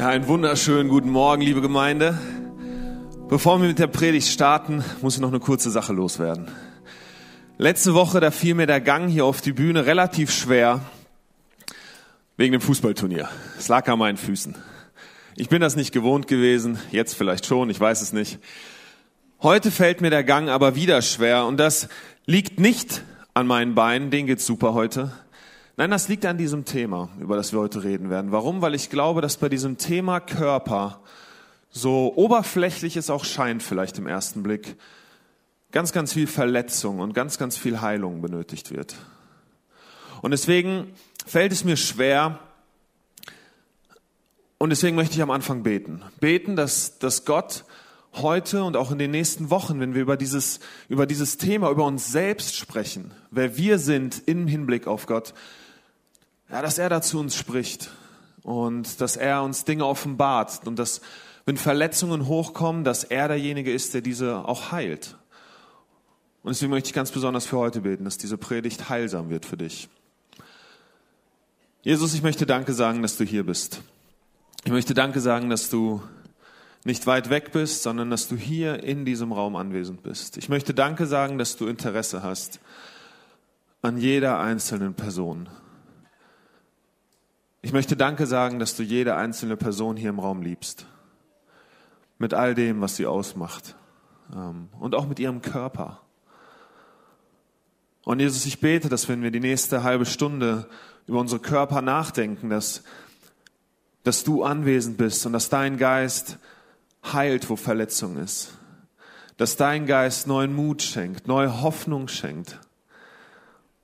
Ja, einen wunderschönen guten Morgen, liebe Gemeinde. Bevor wir mit der Predigt starten, muss ich noch eine kurze Sache loswerden. Letzte Woche, da fiel mir der Gang hier auf die Bühne relativ schwer wegen dem Fußballturnier. Es lag an meinen Füßen. Ich bin das nicht gewohnt gewesen, jetzt vielleicht schon, ich weiß es nicht. Heute fällt mir der Gang aber wieder schwer und das liegt nicht an meinen Beinen, denen geht's super heute, Nein, das liegt an diesem Thema, über das wir heute reden werden. Warum? Weil ich glaube, dass bei diesem Thema Körper, so oberflächlich es auch scheint vielleicht im ersten Blick, ganz, ganz viel Verletzung und ganz, ganz viel Heilung benötigt wird. Und deswegen fällt es mir schwer, und deswegen möchte ich am Anfang beten. Beten, dass, dass Gott heute und auch in den nächsten Wochen, wenn wir über dieses, über dieses Thema, über uns selbst sprechen, wer wir sind im Hinblick auf Gott, ja, dass er da zu uns spricht und dass er uns Dinge offenbart und dass, wenn Verletzungen hochkommen, dass er derjenige ist, der diese auch heilt. Und deswegen möchte ich ganz besonders für heute beten, dass diese Predigt heilsam wird für dich. Jesus, ich möchte Danke sagen, dass du hier bist. Ich möchte Danke sagen, dass du nicht weit weg bist, sondern dass du hier in diesem Raum anwesend bist. Ich möchte Danke sagen, dass du Interesse hast an jeder einzelnen Person. Ich möchte Danke sagen, dass du jede einzelne Person hier im Raum liebst. Mit all dem, was sie ausmacht. Ähm, und auch mit ihrem Körper. Und Jesus, ich bete, dass wenn wir die nächste halbe Stunde über unsere Körper nachdenken, dass, dass du anwesend bist und dass dein Geist heilt, wo Verletzung ist. Dass dein Geist neuen Mut schenkt, neue Hoffnung schenkt.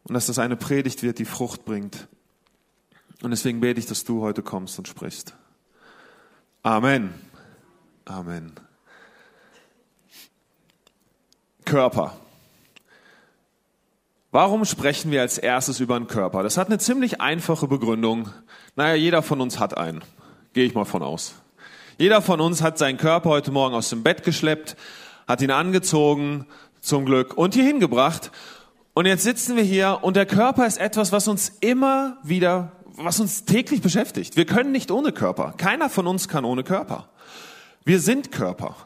Und dass das eine Predigt wird, die Frucht bringt. Und deswegen bete ich, dass du heute kommst und sprichst. Amen. Amen. Körper. Warum sprechen wir als erstes über den Körper? Das hat eine ziemlich einfache Begründung. Naja, jeder von uns hat einen. Gehe ich mal von aus. Jeder von uns hat seinen Körper heute Morgen aus dem Bett geschleppt, hat ihn angezogen, zum Glück, und hier hingebracht. Und jetzt sitzen wir hier und der Körper ist etwas, was uns immer wieder was uns täglich beschäftigt. Wir können nicht ohne Körper. Keiner von uns kann ohne Körper. Wir sind Körper.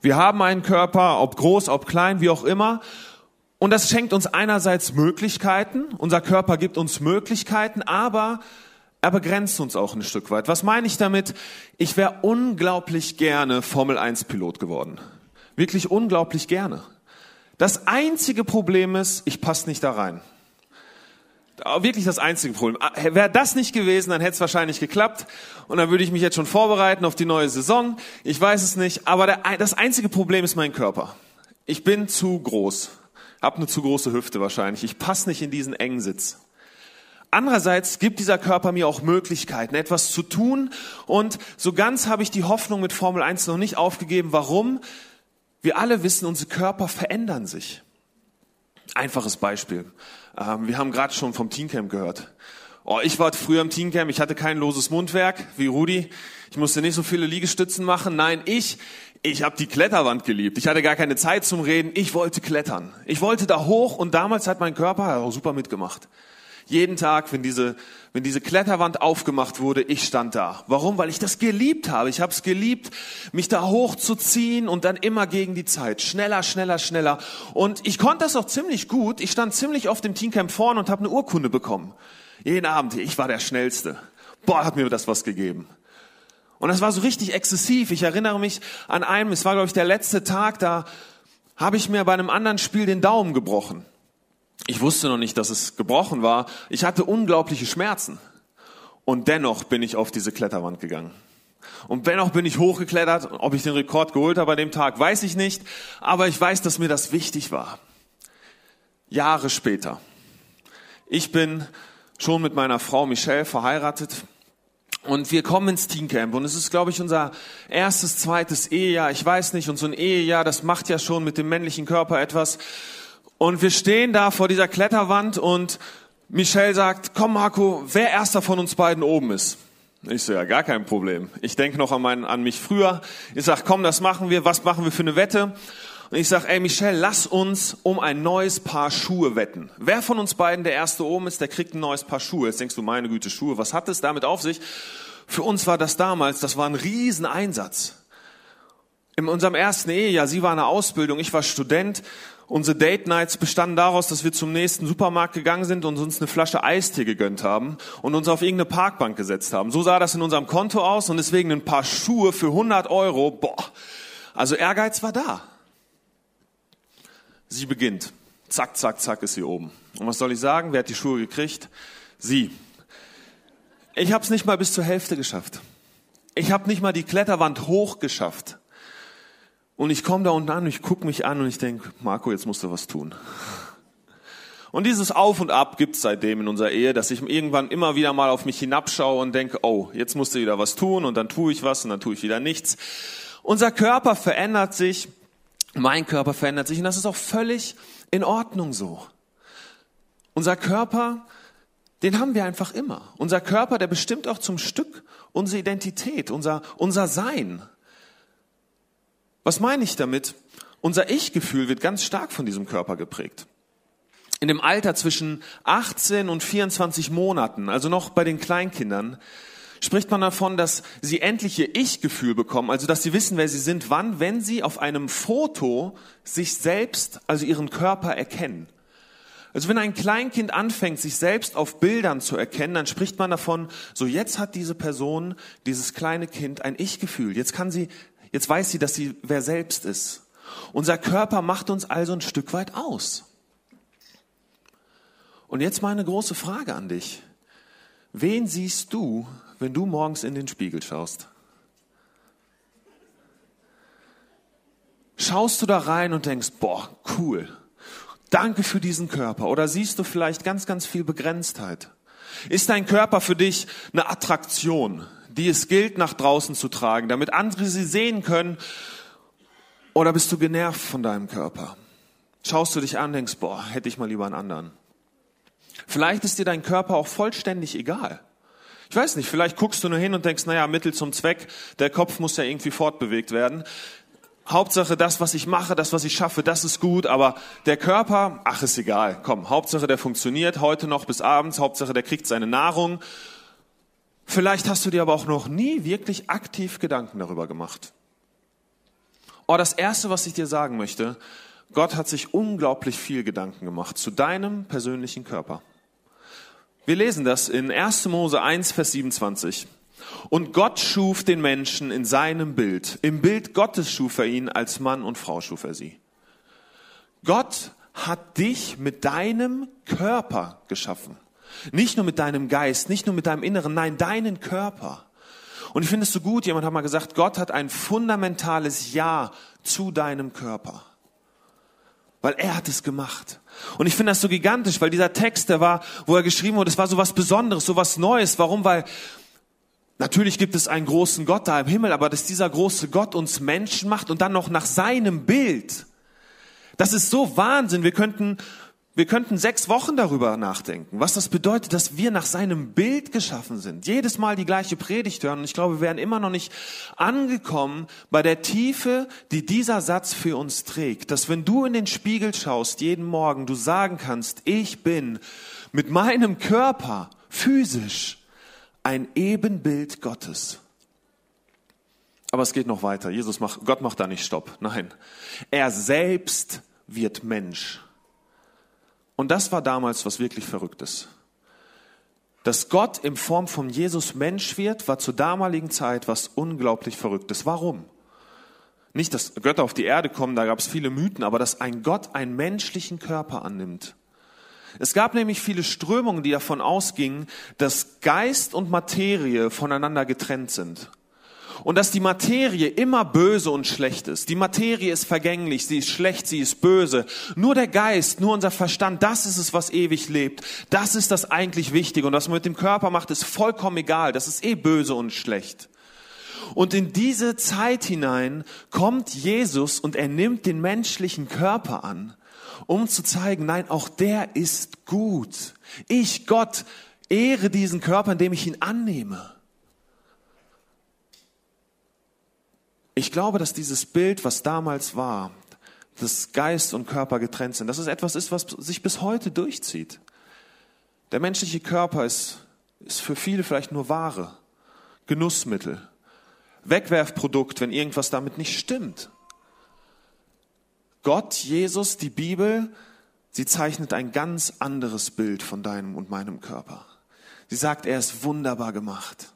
Wir haben einen Körper, ob groß, ob klein, wie auch immer. Und das schenkt uns einerseits Möglichkeiten. Unser Körper gibt uns Möglichkeiten, aber er begrenzt uns auch ein Stück weit. Was meine ich damit? Ich wäre unglaublich gerne Formel 1 Pilot geworden. Wirklich unglaublich gerne. Das einzige Problem ist, ich passe nicht da rein wirklich das einzige Problem. Ah, wäre das nicht gewesen, dann hätte es wahrscheinlich geklappt und dann würde ich mich jetzt schon vorbereiten auf die neue Saison. Ich weiß es nicht, aber der, das einzige Problem ist mein Körper. Ich bin zu groß, habe eine zu große Hüfte wahrscheinlich. Ich passe nicht in diesen engen Sitz. Andererseits gibt dieser Körper mir auch Möglichkeiten, etwas zu tun und so ganz habe ich die Hoffnung mit Formel 1 noch nicht aufgegeben. Warum? Wir alle wissen, unsere Körper verändern sich. Einfaches Beispiel. Ähm, wir haben gerade schon vom Teamcamp gehört. Oh, ich war früher im Teamcamp, ich hatte kein loses Mundwerk wie Rudi. Ich musste nicht so viele Liegestützen machen. Nein, ich, ich habe die Kletterwand geliebt. Ich hatte gar keine Zeit zum Reden. Ich wollte klettern. Ich wollte da hoch und damals hat mein Körper auch super mitgemacht. Jeden Tag, wenn diese, wenn diese Kletterwand aufgemacht wurde, ich stand da. Warum? Weil ich das geliebt habe. Ich habe es geliebt, mich da hochzuziehen und dann immer gegen die Zeit. Schneller, schneller, schneller. Und ich konnte das auch ziemlich gut. Ich stand ziemlich oft im Teamcamp vorne und habe eine Urkunde bekommen. Jeden Abend. Ich war der Schnellste. Boah, hat mir das was gegeben. Und das war so richtig exzessiv. Ich erinnere mich an einem, es war glaube ich der letzte Tag, da habe ich mir bei einem anderen Spiel den Daumen gebrochen. Ich wusste noch nicht, dass es gebrochen war. Ich hatte unglaubliche Schmerzen. Und dennoch bin ich auf diese Kletterwand gegangen. Und dennoch bin ich hochgeklettert. Ob ich den Rekord geholt habe an dem Tag, weiß ich nicht. Aber ich weiß, dass mir das wichtig war. Jahre später. Ich bin schon mit meiner Frau Michelle verheiratet. Und wir kommen ins Teamcamp und es ist, glaube ich, unser erstes, zweites Ehejahr. Ich weiß nicht, und so ein Ehejahr, das macht ja schon mit dem männlichen Körper etwas. Und wir stehen da vor dieser Kletterwand und Michelle sagt, komm Marco, wer erster von uns beiden oben ist. Ich so, ja, gar kein Problem. Ich denke noch an, meinen, an mich früher. Ich sag, komm, das machen wir. Was machen wir für eine Wette? Und ich sag, ey Michelle, lass uns um ein neues Paar Schuhe wetten. Wer von uns beiden der erste oben ist, der kriegt ein neues Paar Schuhe. Jetzt denkst du, meine Güte, Schuhe, was hat es damit auf sich? Für uns war das damals, das war ein Rieseneinsatz. In unserem ersten Ehejahr, sie war eine Ausbildung, ich war Student. Unsere Date Nights bestanden daraus, dass wir zum nächsten Supermarkt gegangen sind und uns eine Flasche Eistee gegönnt haben und uns auf irgendeine Parkbank gesetzt haben. So sah das in unserem Konto aus und deswegen ein paar Schuhe für 100 Euro. Boah, also Ehrgeiz war da. Sie beginnt. Zack, zack, zack ist sie oben. Und was soll ich sagen? Wer hat die Schuhe gekriegt? Sie. Ich habe es nicht mal bis zur Hälfte geschafft. Ich habe nicht mal die Kletterwand hoch geschafft. Und ich komme da unten an, ich gucke mich an und ich denke, Marco, jetzt musst du was tun. Und dieses Auf und Ab gibt es seitdem in unserer Ehe, dass ich irgendwann immer wieder mal auf mich hinabschaue und denke, oh, jetzt musst du wieder was tun und dann tue ich was und dann tue ich wieder nichts. Unser Körper verändert sich, mein Körper verändert sich und das ist auch völlig in Ordnung so. Unser Körper den haben wir einfach immer. Unser Körper, der bestimmt auch zum Stück unsere Identität, unser, unser Sein. Was meine ich damit? Unser Ich-Gefühl wird ganz stark von diesem Körper geprägt. In dem Alter zwischen 18 und 24 Monaten, also noch bei den Kleinkindern, spricht man davon, dass sie endlich ihr Ich-Gefühl bekommen, also dass sie wissen, wer sie sind, wann, wenn sie auf einem Foto sich selbst, also ihren Körper erkennen. Also wenn ein Kleinkind anfängt, sich selbst auf Bildern zu erkennen, dann spricht man davon, so jetzt hat diese Person, dieses kleine Kind ein Ich-Gefühl. Jetzt kann sie, jetzt weiß sie, dass sie wer selbst ist. Unser Körper macht uns also ein Stück weit aus. Und jetzt meine große Frage an dich. Wen siehst du, wenn du morgens in den Spiegel schaust? Schaust du da rein und denkst, boah, cool, Danke für diesen Körper. Oder siehst du vielleicht ganz, ganz viel Begrenztheit? Ist dein Körper für dich eine Attraktion, die es gilt, nach draußen zu tragen, damit andere sie sehen können? Oder bist du genervt von deinem Körper? Schaust du dich an, denkst, boah, hätte ich mal lieber einen anderen. Vielleicht ist dir dein Körper auch vollständig egal. Ich weiß nicht, vielleicht guckst du nur hin und denkst, naja, Mittel zum Zweck, der Kopf muss ja irgendwie fortbewegt werden. Hauptsache das, was ich mache, das, was ich schaffe, das ist gut, aber der Körper, ach, ist egal. Komm, Hauptsache der funktioniert heute noch bis abends, Hauptsache der kriegt seine Nahrung. Vielleicht hast du dir aber auch noch nie wirklich aktiv Gedanken darüber gemacht. Oh, das erste, was ich dir sagen möchte, Gott hat sich unglaublich viel Gedanken gemacht zu deinem persönlichen Körper. Wir lesen das in 1. Mose 1, Vers 27. Und Gott schuf den Menschen in seinem Bild. Im Bild Gottes schuf er ihn, als Mann und Frau schuf er sie. Gott hat dich mit deinem Körper geschaffen. Nicht nur mit deinem Geist, nicht nur mit deinem Inneren, nein, deinen Körper. Und ich finde es so gut, jemand hat mal gesagt, Gott hat ein fundamentales Ja zu deinem Körper. Weil er hat es gemacht. Und ich finde das so gigantisch, weil dieser Text, der war, wo er geschrieben wurde, es war so was Besonderes, so was Neues. Warum? Weil Natürlich gibt es einen großen Gott da im Himmel, aber dass dieser große Gott uns Menschen macht und dann noch nach seinem Bild, das ist so Wahnsinn. Wir könnten, wir könnten sechs Wochen darüber nachdenken, was das bedeutet, dass wir nach seinem Bild geschaffen sind. Jedes Mal die gleiche Predigt hören und ich glaube, wir wären immer noch nicht angekommen bei der Tiefe, die dieser Satz für uns trägt. Dass wenn du in den Spiegel schaust, jeden Morgen, du sagen kannst, ich bin mit meinem Körper physisch ein Ebenbild Gottes. Aber es geht noch weiter. Jesus macht, Gott macht da nicht Stopp. Nein. Er selbst wird Mensch. Und das war damals was wirklich Verrücktes. Dass Gott in Form von Jesus Mensch wird, war zur damaligen Zeit was unglaublich Verrücktes. Warum? Nicht, dass Götter auf die Erde kommen, da gab es viele Mythen, aber dass ein Gott einen menschlichen Körper annimmt. Es gab nämlich viele Strömungen, die davon ausgingen, dass Geist und Materie voneinander getrennt sind. Und dass die Materie immer böse und schlecht ist. Die Materie ist vergänglich, sie ist schlecht, sie ist böse. Nur der Geist, nur unser Verstand, das ist es, was ewig lebt. Das ist das eigentlich Wichtige. Und was man mit dem Körper macht, ist vollkommen egal. Das ist eh böse und schlecht. Und in diese Zeit hinein kommt Jesus und er nimmt den menschlichen Körper an um zu zeigen, nein, auch der ist gut. Ich, Gott, ehre diesen Körper, indem ich ihn annehme. Ich glaube, dass dieses Bild, was damals war, dass Geist und Körper getrennt sind, dass es etwas ist, was sich bis heute durchzieht. Der menschliche Körper ist, ist für viele vielleicht nur Ware. Genussmittel, Wegwerfprodukt, wenn irgendwas damit nicht stimmt. Gott, Jesus, die Bibel, sie zeichnet ein ganz anderes Bild von deinem und meinem Körper. Sie sagt, er ist wunderbar gemacht.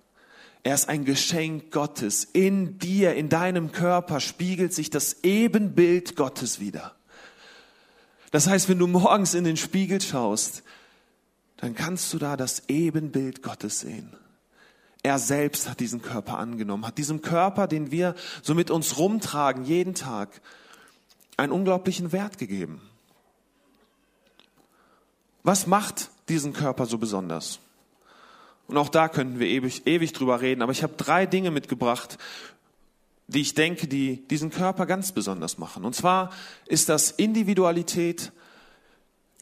Er ist ein Geschenk Gottes. In dir, in deinem Körper spiegelt sich das Ebenbild Gottes wieder. Das heißt, wenn du morgens in den Spiegel schaust, dann kannst du da das Ebenbild Gottes sehen. Er selbst hat diesen Körper angenommen, hat diesem Körper, den wir so mit uns rumtragen, jeden Tag, einen unglaublichen Wert gegeben. Was macht diesen Körper so besonders? Und auch da könnten wir ewig, ewig drüber reden, aber ich habe drei Dinge mitgebracht, die ich denke, die diesen Körper ganz besonders machen. Und zwar ist das Individualität,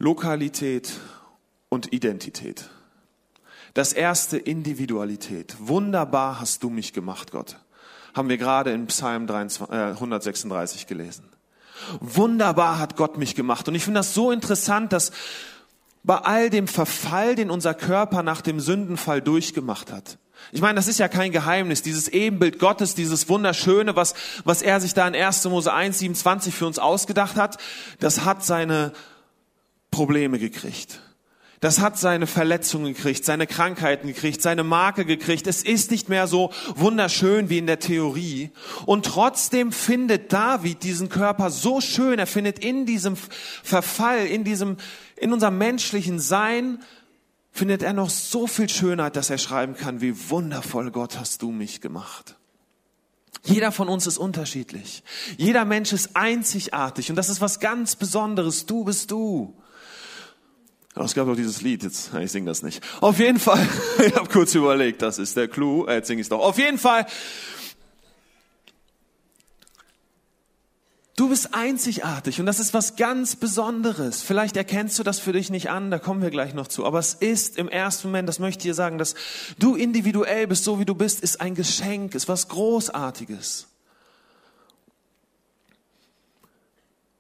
Lokalität und Identität. Das erste Individualität. Wunderbar hast du mich gemacht, Gott. Haben wir gerade in Psalm 23, äh, 136 gelesen. Wunderbar hat Gott mich gemacht. Und ich finde das so interessant, dass bei all dem Verfall, den unser Körper nach dem Sündenfall durchgemacht hat. Ich meine, das ist ja kein Geheimnis. Dieses Ebenbild Gottes, dieses Wunderschöne, was, was er sich da in 1. Mose 1, 27 für uns ausgedacht hat, das hat seine Probleme gekriegt. Das hat seine Verletzungen gekriegt, seine Krankheiten gekriegt, seine Marke gekriegt. Es ist nicht mehr so wunderschön wie in der Theorie. Und trotzdem findet David diesen Körper so schön. Er findet in diesem Verfall, in diesem, in unserem menschlichen Sein, findet er noch so viel Schönheit, dass er schreiben kann, wie wundervoll Gott hast du mich gemacht. Jeder von uns ist unterschiedlich. Jeder Mensch ist einzigartig und das ist was ganz Besonderes. Du bist du. Aber es gab doch dieses Lied, jetzt, ich singe das nicht. Auf jeden Fall, ich habe kurz überlegt, das ist der Clou, äh, jetzt singe ich doch. Auf jeden Fall, du bist einzigartig und das ist was ganz Besonderes. Vielleicht erkennst du das für dich nicht an, da kommen wir gleich noch zu. Aber es ist im ersten Moment, das möchte ich dir sagen, dass du individuell bist, so wie du bist, ist ein Geschenk, ist was Großartiges.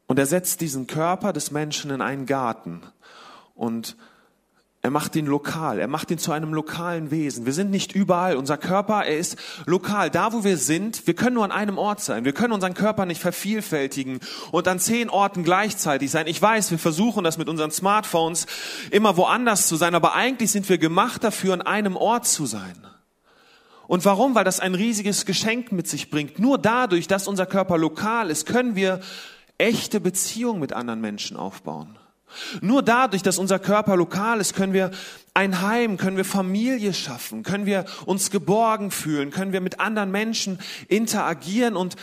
Und er setzt diesen Körper des Menschen in einen Garten. Und er macht ihn lokal, er macht ihn zu einem lokalen Wesen. Wir sind nicht überall, unser Körper, er ist lokal. Da, wo wir sind, wir können nur an einem Ort sein. Wir können unseren Körper nicht vervielfältigen und an zehn Orten gleichzeitig sein. Ich weiß, wir versuchen das mit unseren Smartphones immer woanders zu sein, aber eigentlich sind wir gemacht dafür, an einem Ort zu sein. Und warum? Weil das ein riesiges Geschenk mit sich bringt. Nur dadurch, dass unser Körper lokal ist, können wir echte Beziehungen mit anderen Menschen aufbauen. Nur dadurch, dass unser Körper lokal ist, können wir ein Heim, können wir Familie schaffen, können wir uns geborgen fühlen, können wir mit anderen Menschen interagieren und,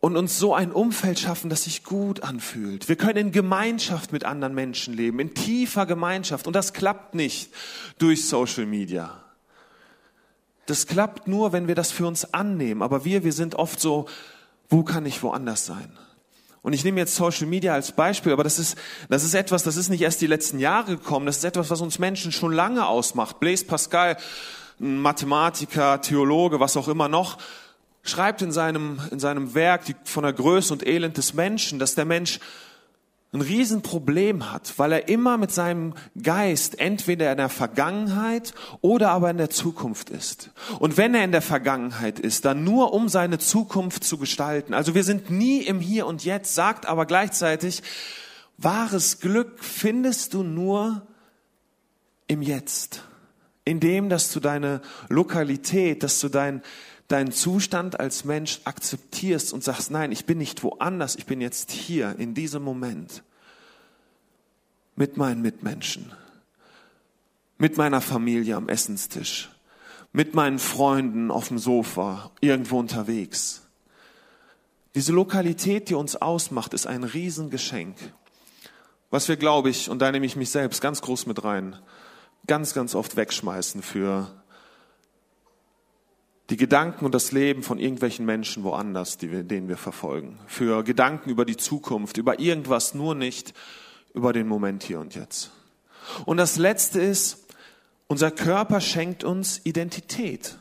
und uns so ein Umfeld schaffen, das sich gut anfühlt. Wir können in Gemeinschaft mit anderen Menschen leben, in tiefer Gemeinschaft. Und das klappt nicht durch Social Media. Das klappt nur, wenn wir das für uns annehmen. Aber wir, wir sind oft so, wo kann ich woanders sein? Und ich nehme jetzt Social Media als Beispiel, aber das ist, das ist etwas, das ist nicht erst die letzten Jahre gekommen, das ist etwas, was uns Menschen schon lange ausmacht. Blaise Pascal, Mathematiker, Theologe, was auch immer noch, schreibt in seinem, in seinem Werk die, von der Größe und Elend des Menschen, dass der Mensch ein Riesenproblem hat, weil er immer mit seinem Geist entweder in der Vergangenheit oder aber in der Zukunft ist. Und wenn er in der Vergangenheit ist, dann nur um seine Zukunft zu gestalten. Also wir sind nie im Hier und Jetzt, sagt aber gleichzeitig, wahres Glück findest du nur im Jetzt. In dem, dass du deine Lokalität, dass du dein, deinen Zustand als Mensch akzeptierst und sagst, nein, ich bin nicht woanders, ich bin jetzt hier, in diesem Moment, mit meinen Mitmenschen, mit meiner Familie am Essenstisch, mit meinen Freunden auf dem Sofa, irgendwo unterwegs. Diese Lokalität, die uns ausmacht, ist ein Riesengeschenk. Was wir, glaube ich, und da nehme ich mich selbst ganz groß mit rein, ganz, ganz oft wegschmeißen für die Gedanken und das Leben von irgendwelchen Menschen woanders, die wir, denen wir verfolgen. Für Gedanken über die Zukunft, über irgendwas, nur nicht über den Moment hier und jetzt. Und das Letzte ist, unser Körper schenkt uns Identität.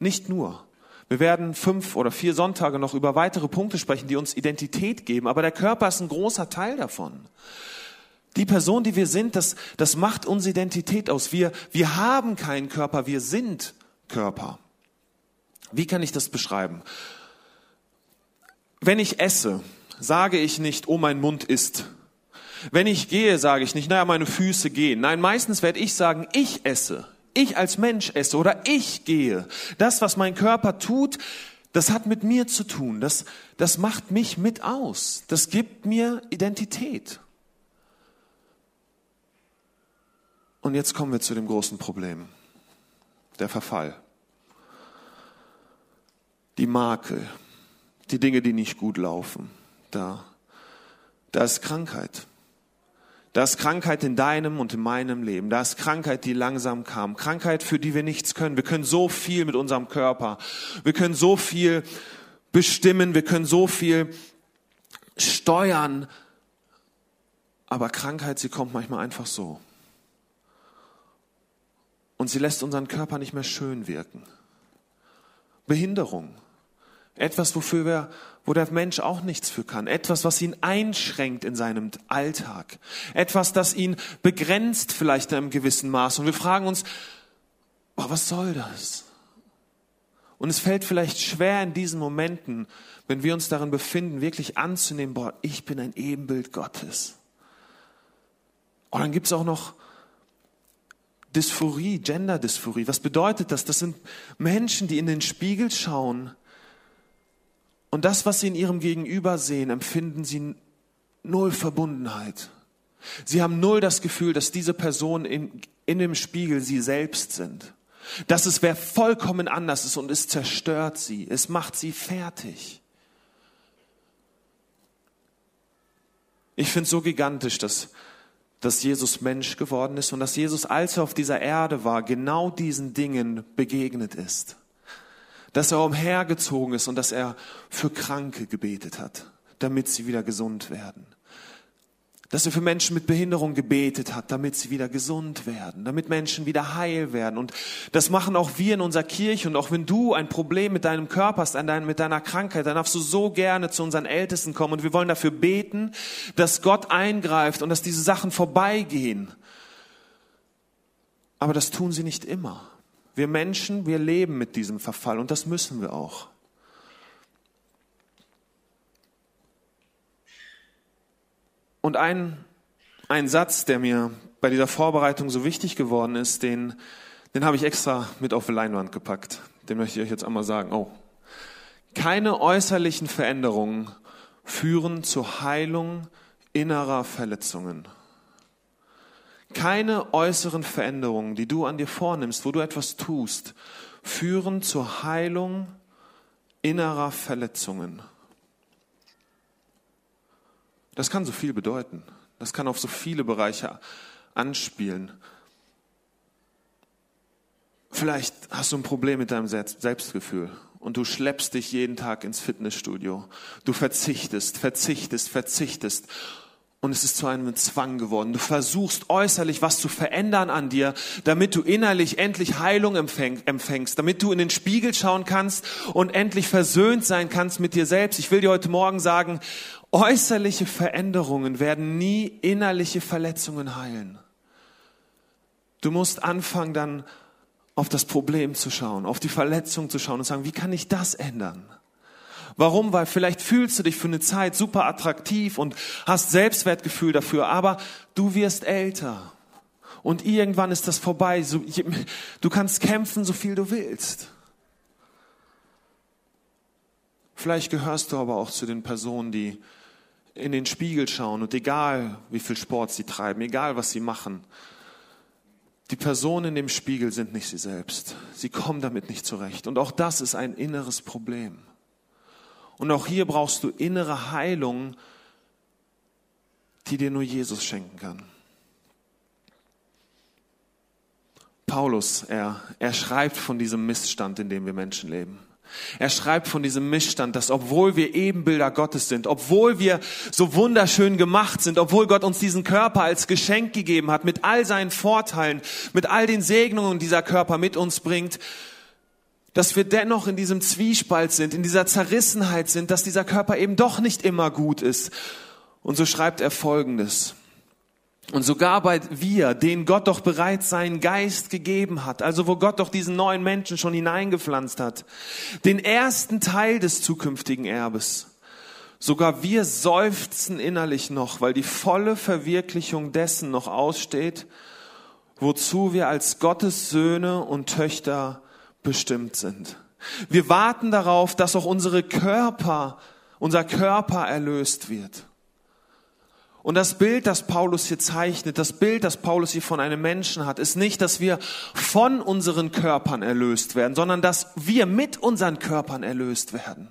Nicht nur. Wir werden fünf oder vier Sonntage noch über weitere Punkte sprechen, die uns Identität geben, aber der Körper ist ein großer Teil davon. Die Person, die wir sind, das, das macht unsere Identität aus. Wir, wir haben keinen Körper, wir sind Körper. Wie kann ich das beschreiben? Wenn ich esse, sage ich nicht, oh mein Mund isst. Wenn ich gehe, sage ich nicht, naja, meine Füße gehen. Nein, meistens werde ich sagen, ich esse. Ich als Mensch esse oder ich gehe. Das, was mein Körper tut, das hat mit mir zu tun. Das, das macht mich mit aus. Das gibt mir Identität. Und jetzt kommen wir zu dem großen Problem. Der Verfall. Die Makel. Die Dinge, die nicht gut laufen. Da, da ist Krankheit. Da ist Krankheit in deinem und in meinem Leben. Da ist Krankheit, die langsam kam. Krankheit, für die wir nichts können. Wir können so viel mit unserem Körper. Wir können so viel bestimmen. Wir können so viel steuern. Aber Krankheit, sie kommt manchmal einfach so. Und sie lässt unseren Körper nicht mehr schön wirken. Behinderung. Etwas, wofür wir, wo der Mensch auch nichts für kann. Etwas, was ihn einschränkt in seinem Alltag. Etwas, das ihn begrenzt vielleicht in einem gewissen Maß. Und wir fragen uns, oh, was soll das? Und es fällt vielleicht schwer in diesen Momenten, wenn wir uns darin befinden, wirklich anzunehmen, boah, ich bin ein Ebenbild Gottes. Und dann gibt's auch noch Dysphorie, Gender-Dysphorie. Was bedeutet das? Das sind Menschen, die in den Spiegel schauen und das, was sie in ihrem Gegenüber sehen, empfinden sie null Verbundenheit. Sie haben null das Gefühl, dass diese Person in, in dem Spiegel sie selbst sind. Dass es wer vollkommen anders ist und es zerstört sie. Es macht sie fertig. Ich finde es so gigantisch, dass, dass Jesus Mensch geworden ist und dass Jesus, als er auf dieser Erde war, genau diesen Dingen begegnet ist dass er umhergezogen ist und dass er für Kranke gebetet hat, damit sie wieder gesund werden. Dass er für Menschen mit Behinderung gebetet hat, damit sie wieder gesund werden, damit Menschen wieder heil werden. Und das machen auch wir in unserer Kirche. Und auch wenn du ein Problem mit deinem Körper hast, mit deiner Krankheit, dann darfst du so gerne zu unseren Ältesten kommen. Und wir wollen dafür beten, dass Gott eingreift und dass diese Sachen vorbeigehen. Aber das tun sie nicht immer. Wir Menschen, wir leben mit diesem Verfall und das müssen wir auch. Und ein, ein Satz, der mir bei dieser Vorbereitung so wichtig geworden ist, den, den habe ich extra mit auf die Leinwand gepackt. Den möchte ich euch jetzt einmal sagen. Oh. Keine äußerlichen Veränderungen führen zur Heilung innerer Verletzungen. Keine äußeren Veränderungen, die du an dir vornimmst, wo du etwas tust, führen zur Heilung innerer Verletzungen. Das kann so viel bedeuten. Das kann auf so viele Bereiche anspielen. Vielleicht hast du ein Problem mit deinem Selbstgefühl und du schleppst dich jeden Tag ins Fitnessstudio. Du verzichtest, verzichtest, verzichtest und es ist zu einem Zwang geworden. Du versuchst äußerlich was zu verändern an dir, damit du innerlich endlich Heilung empfängst, damit du in den Spiegel schauen kannst und endlich versöhnt sein kannst mit dir selbst. Ich will dir heute Morgen sagen, äußerliche Veränderungen werden nie innerliche Verletzungen heilen. Du musst anfangen dann auf das Problem zu schauen, auf die Verletzung zu schauen und sagen, wie kann ich das ändern? Warum? Weil vielleicht fühlst du dich für eine Zeit super attraktiv und hast Selbstwertgefühl dafür, aber du wirst älter. Und irgendwann ist das vorbei. Du kannst kämpfen, so viel du willst. Vielleicht gehörst du aber auch zu den Personen, die in den Spiegel schauen und egal wie viel Sport sie treiben, egal was sie machen, die Personen in dem Spiegel sind nicht sie selbst. Sie kommen damit nicht zurecht. Und auch das ist ein inneres Problem. Und auch hier brauchst du innere Heilung, die dir nur Jesus schenken kann. Paulus, er, er schreibt von diesem Missstand, in dem wir Menschen leben. Er schreibt von diesem Missstand, dass obwohl wir Ebenbilder Gottes sind, obwohl wir so wunderschön gemacht sind, obwohl Gott uns diesen Körper als Geschenk gegeben hat, mit all seinen Vorteilen, mit all den Segnungen, die dieser Körper mit uns bringt, dass wir dennoch in diesem Zwiespalt sind, in dieser Zerrissenheit sind, dass dieser Körper eben doch nicht immer gut ist. Und so schreibt er Folgendes. Und sogar bei wir, denen Gott doch bereits seinen Geist gegeben hat, also wo Gott doch diesen neuen Menschen schon hineingepflanzt hat, den ersten Teil des zukünftigen Erbes, sogar wir seufzen innerlich noch, weil die volle Verwirklichung dessen noch aussteht, wozu wir als Gottes Söhne und Töchter bestimmt sind. Wir warten darauf, dass auch unsere Körper, unser Körper erlöst wird. Und das Bild, das Paulus hier zeichnet, das Bild, das Paulus hier von einem Menschen hat, ist nicht, dass wir von unseren Körpern erlöst werden, sondern dass wir mit unseren Körpern erlöst werden.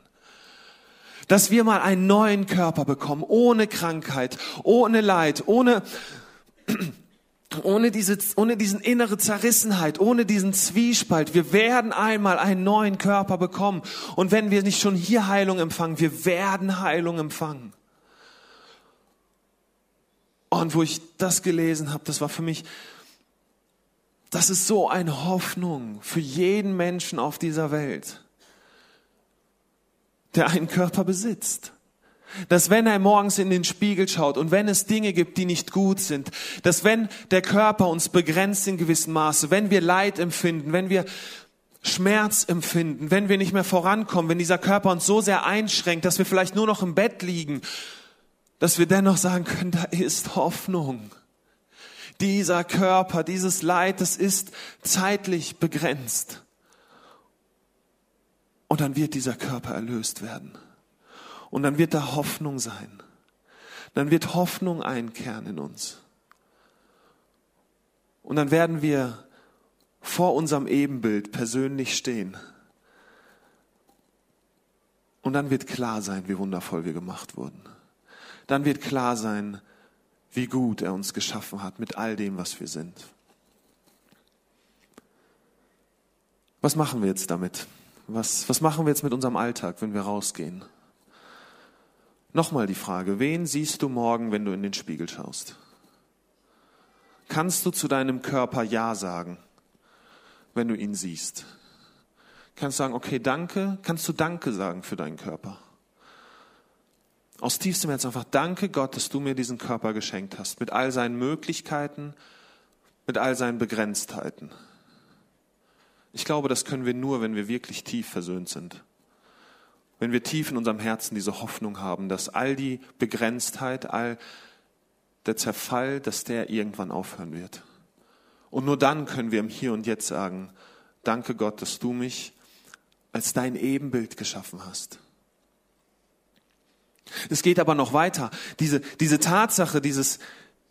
Dass wir mal einen neuen Körper bekommen, ohne Krankheit, ohne Leid, ohne, ohne, diese, ohne diesen innere Zerrissenheit, ohne diesen Zwiespalt. Wir werden einmal einen neuen Körper bekommen. Und wenn wir nicht schon hier Heilung empfangen, wir werden Heilung empfangen. Und wo ich das gelesen habe, das war für mich, das ist so eine Hoffnung für jeden Menschen auf dieser Welt, der einen Körper besitzt. Dass wenn er morgens in den Spiegel schaut und wenn es Dinge gibt, die nicht gut sind, dass wenn der Körper uns begrenzt in gewissem Maße, wenn wir Leid empfinden, wenn wir Schmerz empfinden, wenn wir nicht mehr vorankommen, wenn dieser Körper uns so sehr einschränkt, dass wir vielleicht nur noch im Bett liegen dass wir dennoch sagen können, da ist Hoffnung. Dieser Körper, dieses Leid, das ist zeitlich begrenzt. Und dann wird dieser Körper erlöst werden. Und dann wird da Hoffnung sein. Dann wird Hoffnung einkehren in uns. Und dann werden wir vor unserem Ebenbild persönlich stehen. Und dann wird klar sein, wie wundervoll wir gemacht wurden dann wird klar sein, wie gut er uns geschaffen hat mit all dem, was wir sind. Was machen wir jetzt damit? Was, was machen wir jetzt mit unserem Alltag, wenn wir rausgehen? Nochmal die Frage, wen siehst du morgen, wenn du in den Spiegel schaust? Kannst du zu deinem Körper Ja sagen, wenn du ihn siehst? Kannst du sagen, okay, danke? Kannst du Danke sagen für deinen Körper? aus tiefstem Herzen einfach danke Gott, dass du mir diesen Körper geschenkt hast, mit all seinen Möglichkeiten, mit all seinen Begrenztheiten. Ich glaube, das können wir nur, wenn wir wirklich tief versöhnt sind. Wenn wir tief in unserem Herzen diese Hoffnung haben, dass all die Begrenztheit, all der Zerfall, dass der irgendwann aufhören wird. Und nur dann können wir im Hier und Jetzt sagen, danke Gott, dass du mich als dein Ebenbild geschaffen hast. Es geht aber noch weiter. Diese, diese Tatsache, dieses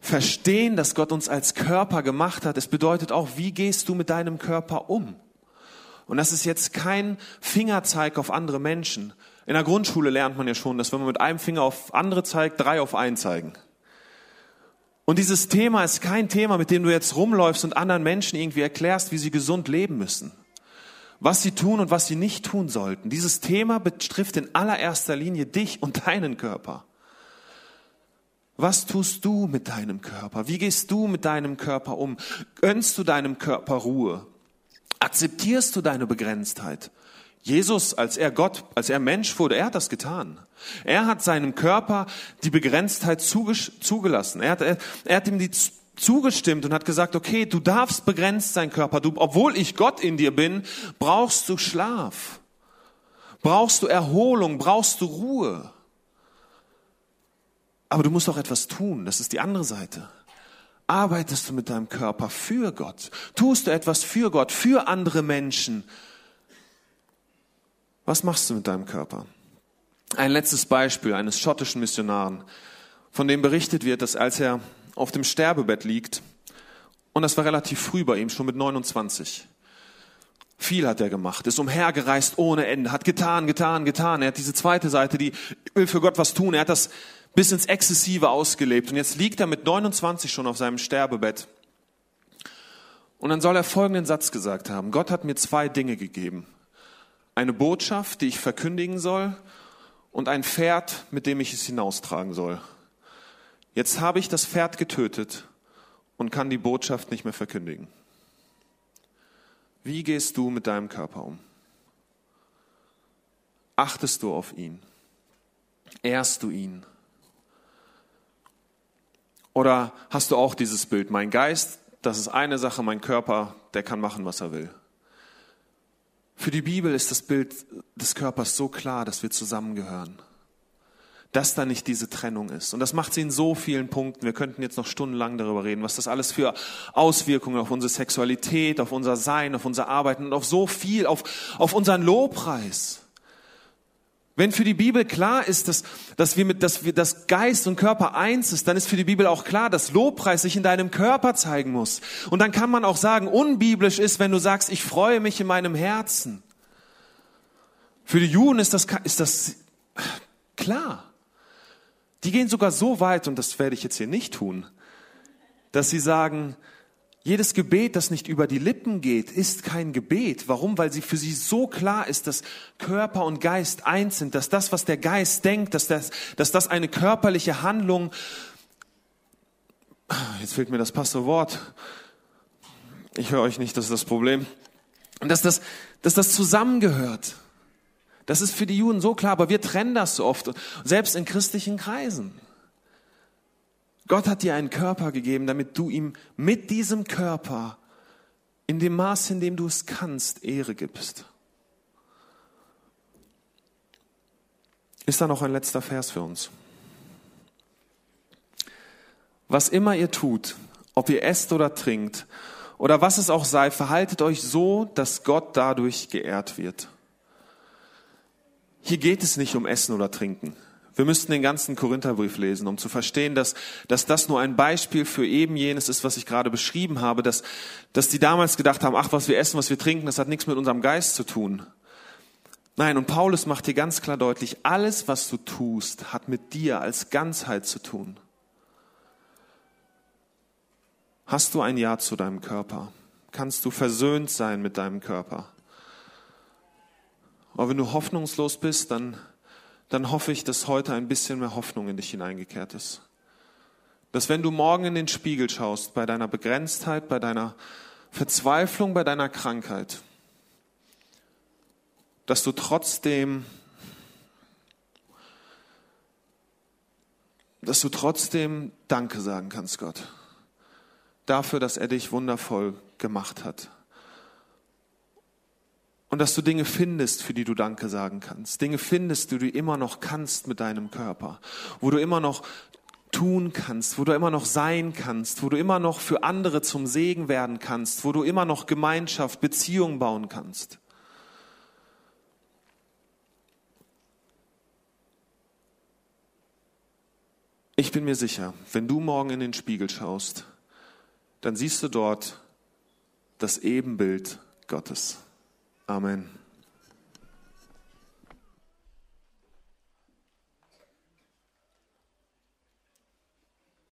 Verstehen, dass Gott uns als Körper gemacht hat, es bedeutet auch, wie gehst du mit deinem Körper um? Und das ist jetzt kein Fingerzeig auf andere Menschen. In der Grundschule lernt man ja schon, dass wenn man mit einem Finger auf andere zeigt, drei auf einen zeigen. Und dieses Thema ist kein Thema, mit dem du jetzt rumläufst und anderen Menschen irgendwie erklärst, wie sie gesund leben müssen was sie tun und was sie nicht tun sollten. Dieses Thema betrifft in allererster Linie dich und deinen Körper. Was tust du mit deinem Körper? Wie gehst du mit deinem Körper um? Gönnst du deinem Körper Ruhe? Akzeptierst du deine Begrenztheit? Jesus, als er Gott, als er Mensch wurde, er hat das getan. Er hat seinem Körper die Begrenztheit zugelassen. Er hat, er, er hat ihm die zugestimmt und hat gesagt, okay, du darfst begrenzt sein Körper. Du, obwohl ich Gott in dir bin, brauchst du Schlaf. Brauchst du Erholung, brauchst du Ruhe. Aber du musst auch etwas tun. Das ist die andere Seite. Arbeitest du mit deinem Körper für Gott? Tust du etwas für Gott, für andere Menschen? Was machst du mit deinem Körper? Ein letztes Beispiel eines schottischen Missionaren, von dem berichtet wird, dass als er auf dem Sterbebett liegt. Und das war relativ früh bei ihm, schon mit 29. Viel hat er gemacht, ist umhergereist ohne Ende, hat getan, getan, getan. Er hat diese zweite Seite, die will für Gott was tun. Er hat das bis ins Exzessive ausgelebt. Und jetzt liegt er mit 29 schon auf seinem Sterbebett. Und dann soll er folgenden Satz gesagt haben. Gott hat mir zwei Dinge gegeben. Eine Botschaft, die ich verkündigen soll und ein Pferd, mit dem ich es hinaustragen soll. Jetzt habe ich das Pferd getötet und kann die Botschaft nicht mehr verkündigen. Wie gehst du mit deinem Körper um? Achtest du auf ihn? Ehrst du ihn? Oder hast du auch dieses Bild, mein Geist, das ist eine Sache, mein Körper, der kann machen, was er will. Für die Bibel ist das Bild des Körpers so klar, dass wir zusammengehören. Dass da nicht diese Trennung ist. Und das macht sie in so vielen Punkten. Wir könnten jetzt noch stundenlang darüber reden, was das alles für Auswirkungen auf unsere Sexualität, auf unser Sein, auf unser Arbeiten und auf so viel, auf, auf unseren Lobpreis. Wenn für die Bibel klar ist, dass, dass wir mit, dass wir, dass Geist und Körper eins ist, dann ist für die Bibel auch klar, dass Lobpreis sich in deinem Körper zeigen muss. Und dann kann man auch sagen, unbiblisch ist, wenn du sagst, ich freue mich in meinem Herzen. Für die Juden ist das, ist das klar. Die gehen sogar so weit, und das werde ich jetzt hier nicht tun, dass sie sagen, jedes Gebet, das nicht über die Lippen geht, ist kein Gebet. Warum? Weil sie für sie so klar ist, dass Körper und Geist eins sind, dass das, was der Geist denkt, dass das, dass das eine körperliche Handlung, jetzt fehlt mir das passende Wort, ich höre euch nicht, das ist das Problem, dass das, dass das zusammengehört. Das ist für die Juden so klar, aber wir trennen das so oft, selbst in christlichen Kreisen. Gott hat dir einen Körper gegeben, damit du ihm mit diesem Körper in dem Maß, in dem du es kannst, Ehre gibst. Ist da noch ein letzter Vers für uns? Was immer ihr tut, ob ihr esst oder trinkt oder was es auch sei, verhaltet euch so, dass Gott dadurch geehrt wird. Hier geht es nicht um Essen oder Trinken. Wir müssten den ganzen Korintherbrief lesen, um zu verstehen, dass, dass das nur ein Beispiel für eben jenes ist, was ich gerade beschrieben habe, dass, dass die damals gedacht haben, ach, was wir essen, was wir trinken, das hat nichts mit unserem Geist zu tun. Nein, und Paulus macht hier ganz klar deutlich, alles, was du tust, hat mit dir als Ganzheit zu tun. Hast du ein Ja zu deinem Körper? Kannst du versöhnt sein mit deinem Körper? Aber wenn du hoffnungslos bist, dann dann hoffe ich, dass heute ein bisschen mehr Hoffnung in dich hineingekehrt ist. Dass wenn du morgen in den Spiegel schaust, bei deiner Begrenztheit, bei deiner Verzweiflung, bei deiner Krankheit, dass du trotzdem, dass du trotzdem Danke sagen kannst, Gott, dafür, dass er dich wundervoll gemacht hat. Und dass du Dinge findest, für die du Danke sagen kannst. Dinge findest, die du immer noch kannst mit deinem Körper. Wo du immer noch tun kannst, wo du immer noch sein kannst, wo du immer noch für andere zum Segen werden kannst, wo du immer noch Gemeinschaft, Beziehung bauen kannst. Ich bin mir sicher, wenn du morgen in den Spiegel schaust, dann siehst du dort das Ebenbild Gottes. Amen.